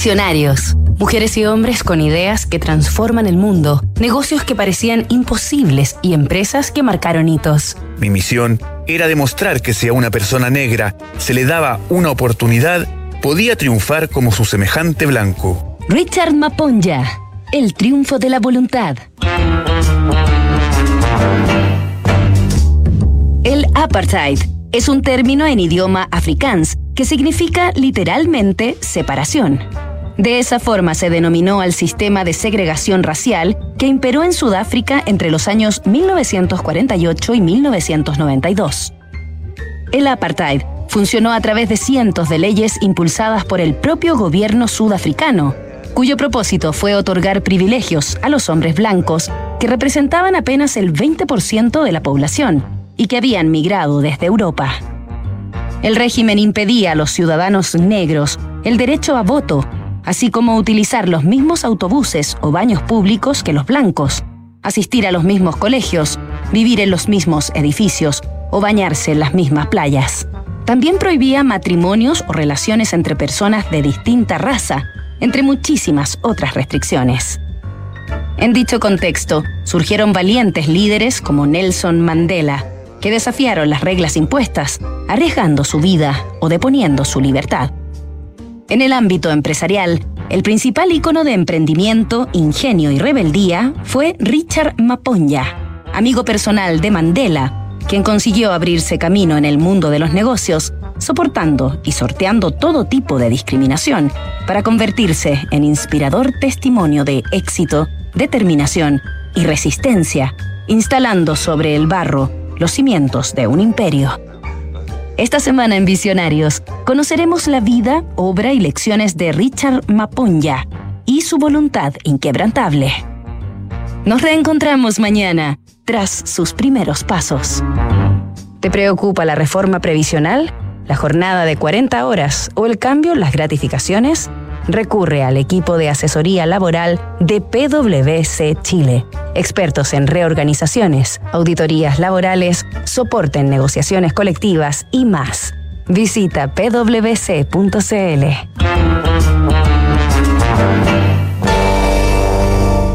Visionarios. Mujeres y hombres con ideas que transforman el mundo, negocios que parecían imposibles y empresas que marcaron hitos. Mi misión era demostrar que si a una persona negra se le daba una oportunidad, podía triunfar como su semejante blanco. Richard Maponja, el triunfo de la voluntad. El apartheid es un término en idioma afrikaans que significa literalmente separación. De esa forma se denominó al sistema de segregación racial que imperó en Sudáfrica entre los años 1948 y 1992. El apartheid funcionó a través de cientos de leyes impulsadas por el propio gobierno sudafricano, cuyo propósito fue otorgar privilegios a los hombres blancos que representaban apenas el 20% de la población y que habían migrado desde Europa. El régimen impedía a los ciudadanos negros el derecho a voto así como utilizar los mismos autobuses o baños públicos que los blancos, asistir a los mismos colegios, vivir en los mismos edificios o bañarse en las mismas playas. También prohibía matrimonios o relaciones entre personas de distinta raza, entre muchísimas otras restricciones. En dicho contexto, surgieron valientes líderes como Nelson Mandela, que desafiaron las reglas impuestas, arriesgando su vida o deponiendo su libertad. En el ámbito empresarial, el principal icono de emprendimiento, ingenio y rebeldía fue Richard Maponja, amigo personal de Mandela, quien consiguió abrirse camino en el mundo de los negocios, soportando y sorteando todo tipo de discriminación, para convertirse en inspirador testimonio de éxito, determinación y resistencia, instalando sobre el barro los cimientos de un imperio. Esta semana en Visionarios conoceremos la vida, obra y lecciones de Richard Maponja y su voluntad inquebrantable. Nos reencontramos mañana tras sus primeros pasos. ¿Te preocupa la reforma previsional, la jornada de 40 horas o el cambio las gratificaciones? Recurre al equipo de asesoría laboral de PwC Chile, expertos en reorganizaciones, auditorías laborales, soporte en negociaciones colectivas y más. Visita pwc.cl.